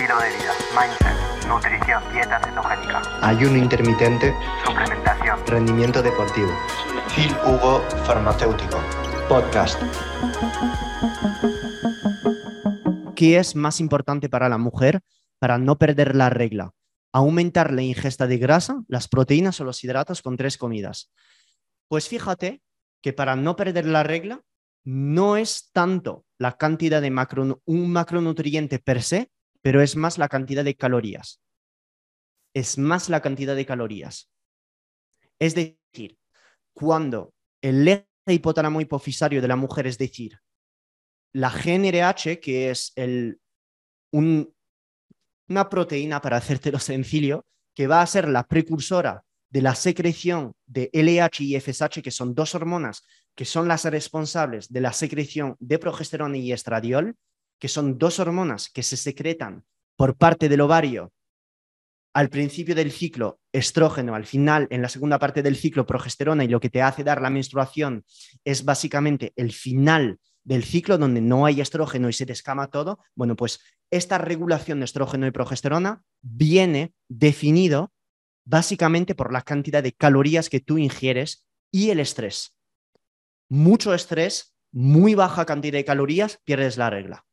estilo de vida, mindset, nutrición, dieta cetogénica, ayuno intermitente, suplementación, rendimiento deportivo. Phil Hugo Farmacéutico, podcast. ¿Qué es más importante para la mujer para no perder la regla? Aumentar la ingesta de grasa, las proteínas o los hidratos con tres comidas. Pues fíjate que para no perder la regla no es tanto la cantidad de macro, un macronutriente per se, pero es más la cantidad de calorías. Es más la cantidad de calorías. Es decir, cuando el eje hipotálamo hipofisario de la mujer, es decir, la GNRH, que es el, una proteína, para hacértelo sencillo, que va a ser la precursora de la secreción de LH y FSH, que son dos hormonas que son las responsables de la secreción de progesterona y estradiol, que son dos hormonas que se secretan por parte del ovario al principio del ciclo estrógeno, al final, en la segunda parte del ciclo progesterona y lo que te hace dar la menstruación es básicamente el final del ciclo donde no hay estrógeno y se te escama todo, bueno, pues esta regulación de estrógeno y progesterona viene definido básicamente por la cantidad de calorías que tú ingieres y el estrés. Mucho estrés, muy baja cantidad de calorías, pierdes la regla.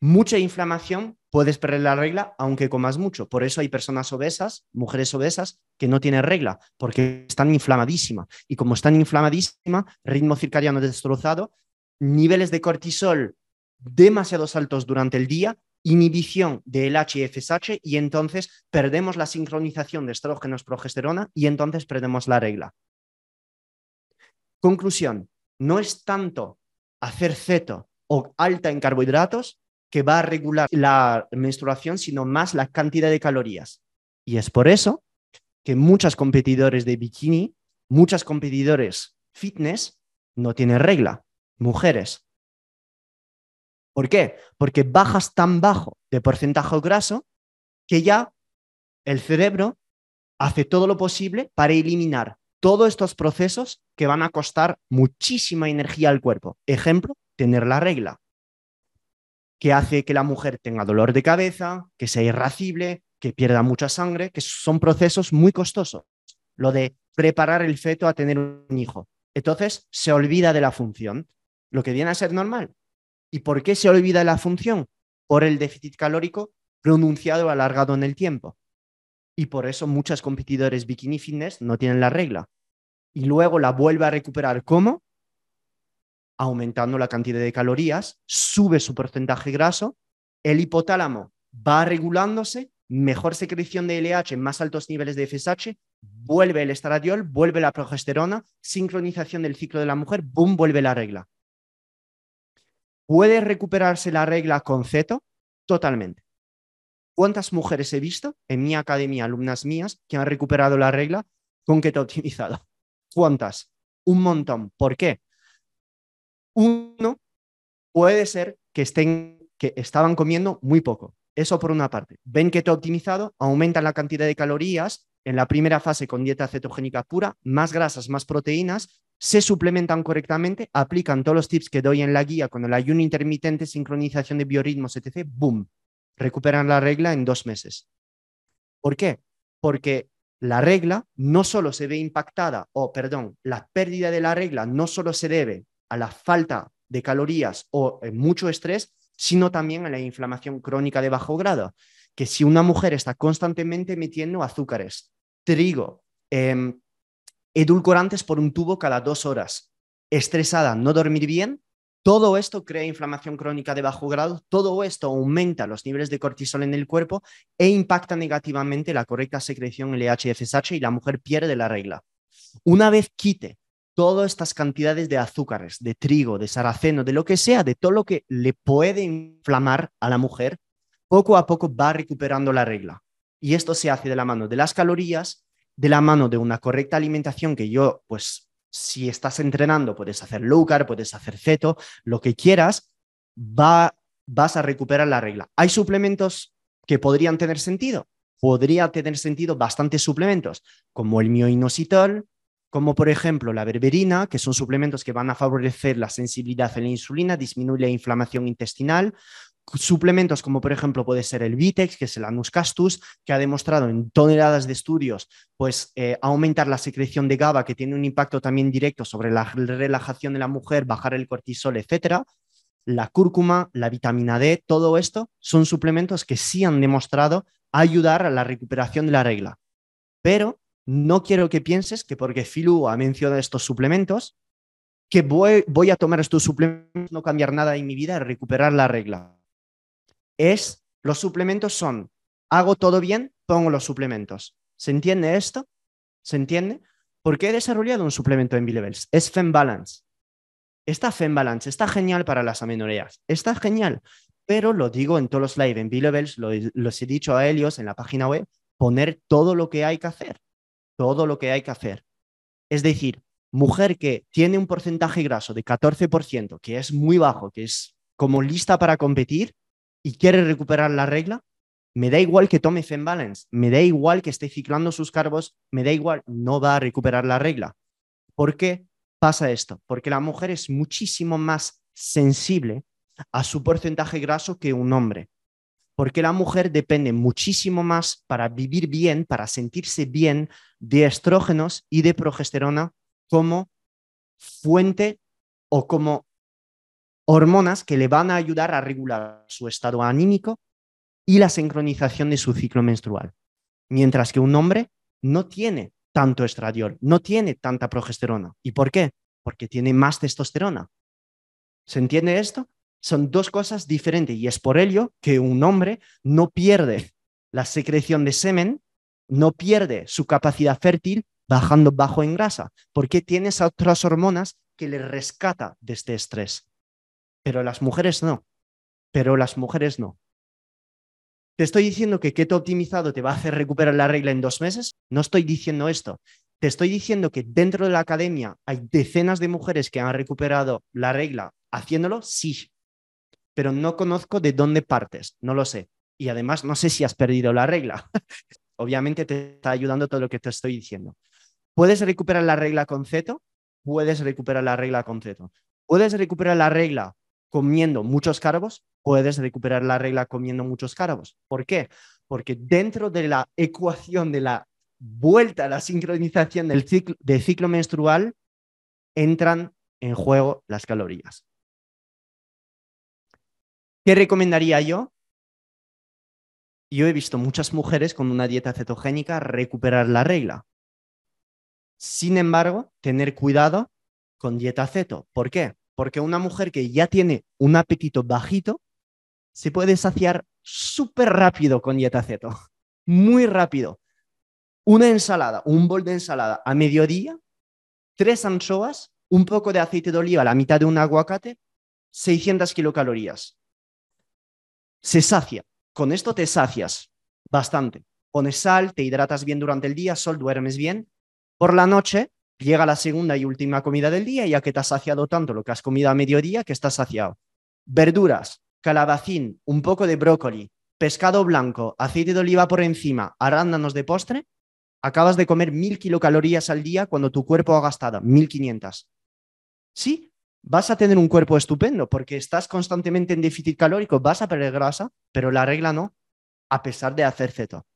Mucha inflamación, puedes perder la regla aunque comas mucho. Por eso hay personas obesas, mujeres obesas, que no tienen regla, porque están inflamadísimas. Y como están inflamadísimas, ritmo circadiano destrozado, niveles de cortisol demasiado altos durante el día, inhibición de LH y FSH y entonces perdemos la sincronización de estrógenos progesterona y entonces perdemos la regla. Conclusión, no es tanto hacer ceto o alta en carbohidratos que va a regular la menstruación, sino más la cantidad de calorías. Y es por eso que muchas competidores de bikini, muchas competidores fitness no tienen regla, mujeres. ¿Por qué? Porque bajas tan bajo de porcentaje graso que ya el cerebro hace todo lo posible para eliminar todos estos procesos que van a costar muchísima energía al cuerpo. Ejemplo, tener la regla que hace que la mujer tenga dolor de cabeza, que sea irracible, que pierda mucha sangre, que son procesos muy costosos. Lo de preparar el feto a tener un hijo. Entonces se olvida de la función, lo que viene a ser normal. ¿Y por qué se olvida de la función? Por el déficit calórico pronunciado alargado en el tiempo. Y por eso muchos competidores bikini fitness no tienen la regla. Y luego la vuelve a recuperar. ¿Cómo? Aumentando la cantidad de calorías, sube su porcentaje graso, el hipotálamo va regulándose, mejor secreción de LH, más altos niveles de FSH, vuelve el estradiol, vuelve la progesterona, sincronización del ciclo de la mujer, boom, vuelve la regla. ¿Puede recuperarse la regla con ceto? Totalmente. ¿Cuántas mujeres he visto en mi academia, alumnas mías, que han recuperado la regla con keto optimizado? ¿Cuántas? Un montón. ¿Por qué? Uno, puede ser que, estén, que estaban comiendo muy poco. Eso por una parte. Ven que todo optimizado, aumentan la cantidad de calorías en la primera fase con dieta cetogénica pura, más grasas, más proteínas, se suplementan correctamente, aplican todos los tips que doy en la guía con el ayuno intermitente, sincronización de biorritmos, etc. ¡Boom! Recuperan la regla en dos meses. ¿Por qué? Porque la regla no solo se ve impactada, o perdón, la pérdida de la regla no solo se debe a la falta de calorías o eh, mucho estrés, sino también a la inflamación crónica de bajo grado. Que si una mujer está constantemente metiendo azúcares, trigo, em, edulcorantes por un tubo cada dos horas, estresada, no dormir bien, todo esto crea inflamación crónica de bajo grado, todo esto aumenta los niveles de cortisol en el cuerpo e impacta negativamente la correcta secreción LH-FSH y la mujer pierde la regla. Una vez quite todas estas cantidades de azúcares, de trigo, de saraceno, de lo que sea, de todo lo que le puede inflamar a la mujer, poco a poco va recuperando la regla. Y esto se hace de la mano de las calorías, de la mano de una correcta alimentación que yo, pues, si estás entrenando, puedes hacer low carb, puedes hacer ceto, lo que quieras, va, vas a recuperar la regla. ¿Hay suplementos que podrían tener sentido? Podría tener sentido bastantes suplementos, como el mioinositol, como por ejemplo la berberina, que son suplementos que van a favorecer la sensibilidad a la insulina, disminuir la inflamación intestinal, suplementos como por ejemplo puede ser el Vitex, que es el Anus castus, que ha demostrado en toneladas de estudios pues eh, aumentar la secreción de GABA, que tiene un impacto también directo sobre la relajación de la mujer, bajar el cortisol, etcétera. La cúrcuma, la vitamina D, todo esto son suplementos que sí han demostrado ayudar a la recuperación de la regla. Pero no quiero que pienses que porque Filu ha mencionado estos suplementos, que voy, a tomar estos suplementos, no cambiar nada en mi vida recuperar la regla. Es, los suplementos son, hago todo bien, pongo los suplementos. ¿Se entiende esto? ¿Se entiende? Porque he desarrollado un suplemento en B-Levels. Es FemBalance. Está FemBalance, está genial para las amenoreas. Está genial. Pero lo digo en todos los live, en B-Levels, lo, los he dicho a Helios en la página web, poner todo lo que hay que hacer. Todo lo que hay que hacer. Es decir, mujer que tiene un porcentaje graso de 14%, que es muy bajo, que es como lista para competir y quiere recuperar la regla, me da igual que tome FemBalance, me da igual que esté ciclando sus carbos, me da igual, no va a recuperar la regla. ¿Por qué pasa esto? Porque la mujer es muchísimo más sensible a su porcentaje graso que un hombre. Porque la mujer depende muchísimo más para vivir bien, para sentirse bien de estrógenos y de progesterona como fuente o como hormonas que le van a ayudar a regular su estado anímico y la sincronización de su ciclo menstrual. Mientras que un hombre no tiene tanto estradiol, no tiene tanta progesterona. ¿Y por qué? Porque tiene más testosterona. ¿Se entiende esto? Son dos cosas diferentes y es por ello que un hombre no pierde la secreción de semen, no pierde su capacidad fértil bajando bajo en grasa, porque tiene esas otras hormonas que le rescata de este estrés. Pero las mujeres no. Pero las mujeres no. ¿Te estoy diciendo que keto optimizado te va a hacer recuperar la regla en dos meses? No estoy diciendo esto. Te estoy diciendo que dentro de la academia hay decenas de mujeres que han recuperado la regla haciéndolo, sí. Pero no conozco de dónde partes, no lo sé. Y además no sé si has perdido la regla. Obviamente te está ayudando todo lo que te estoy diciendo. ¿Puedes recuperar la regla con ceto? Puedes recuperar la regla con ceto. ¿Puedes recuperar la regla comiendo muchos carbos? Puedes recuperar la regla comiendo muchos carbos. ¿Por qué? Porque dentro de la ecuación de la vuelta a la sincronización del ciclo, del ciclo menstrual entran en juego las calorías. ¿Qué recomendaría yo? Yo he visto muchas mujeres con una dieta cetogénica recuperar la regla. Sin embargo, tener cuidado con dieta ceto. ¿Por qué? Porque una mujer que ya tiene un apetito bajito se puede saciar súper rápido con dieta ceto. Muy rápido. Una ensalada, un bol de ensalada a mediodía, tres anchoas, un poco de aceite de oliva, la mitad de un aguacate, 600 kilocalorías. Se sacia. Con esto te sacias bastante. Pones sal, te hidratas bien durante el día, sol, duermes bien por la noche llega la segunda y última comida del día, ya que te has saciado tanto lo que has comido a mediodía que estás saciado. Verduras, calabacín, un poco de brócoli, pescado blanco, aceite de oliva por encima, arándanos de postre, acabas de comer mil kilocalorías al día cuando tu cuerpo ha gastado 1500. Sí, vas a tener un cuerpo estupendo porque estás constantemente en déficit calórico, vas a perder grasa, pero la regla no, a pesar de hacer ceto.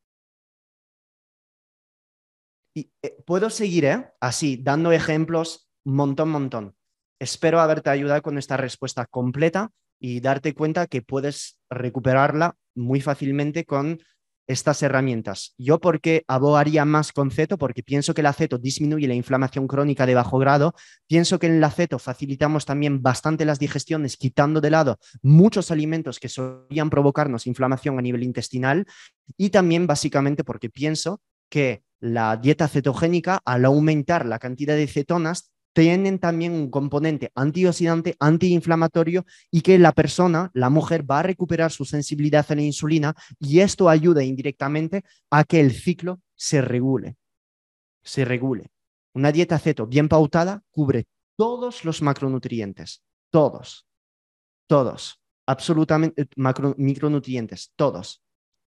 Y, eh, puedo seguir ¿eh? así, dando ejemplos, montón, montón. Espero haberte ayudado con esta respuesta completa y darte cuenta que puedes recuperarla muy fácilmente con estas herramientas. Yo porque abogaría más con ceto, porque pienso que el aceto disminuye la inflamación crónica de bajo grado, pienso que en el aceto facilitamos también bastante las digestiones, quitando de lado muchos alimentos que solían provocarnos inflamación a nivel intestinal. Y también básicamente porque pienso que la dieta cetogénica, al aumentar la cantidad de cetonas, tienen también un componente antioxidante, antiinflamatorio y que la persona, la mujer, va a recuperar su sensibilidad a la insulina y esto ayuda indirectamente a que el ciclo se regule. Se regule. Una dieta ceto bien pautada cubre todos los macronutrientes, todos, todos, absolutamente, micronutrientes, todos,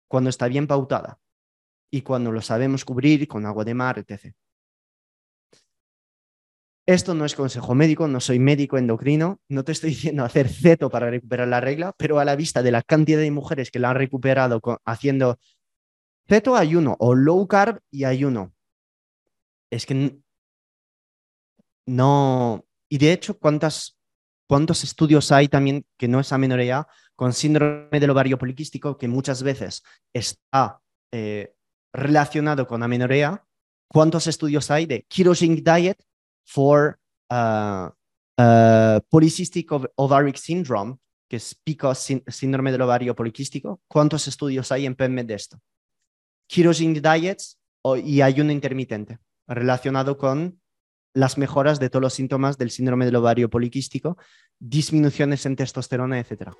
cuando está bien pautada y cuando lo sabemos cubrir con agua de mar, etc. Esto no es consejo médico, no soy médico endocrino, no te estoy diciendo hacer ceto para recuperar la regla, pero a la vista de la cantidad de mujeres que la han recuperado haciendo ceto ayuno o low carb y ayuno, es que no... Y de hecho, ¿cuántas, ¿cuántos estudios hay también que no es amenorrea con síndrome del ovario poliquístico que muchas veces está eh, relacionado con amenorrea? ¿Cuántos estudios hay de ketogenic diet for uh, uh, polycystic ovaric syndrome, que es síndrome del ovario poliquístico. ¿Cuántos estudios hay en PubMed de esto? Ketogenic diets y ayuno intermitente relacionado con las mejoras de todos los síntomas del síndrome del ovario poliquístico, disminuciones en testosterona, etcétera.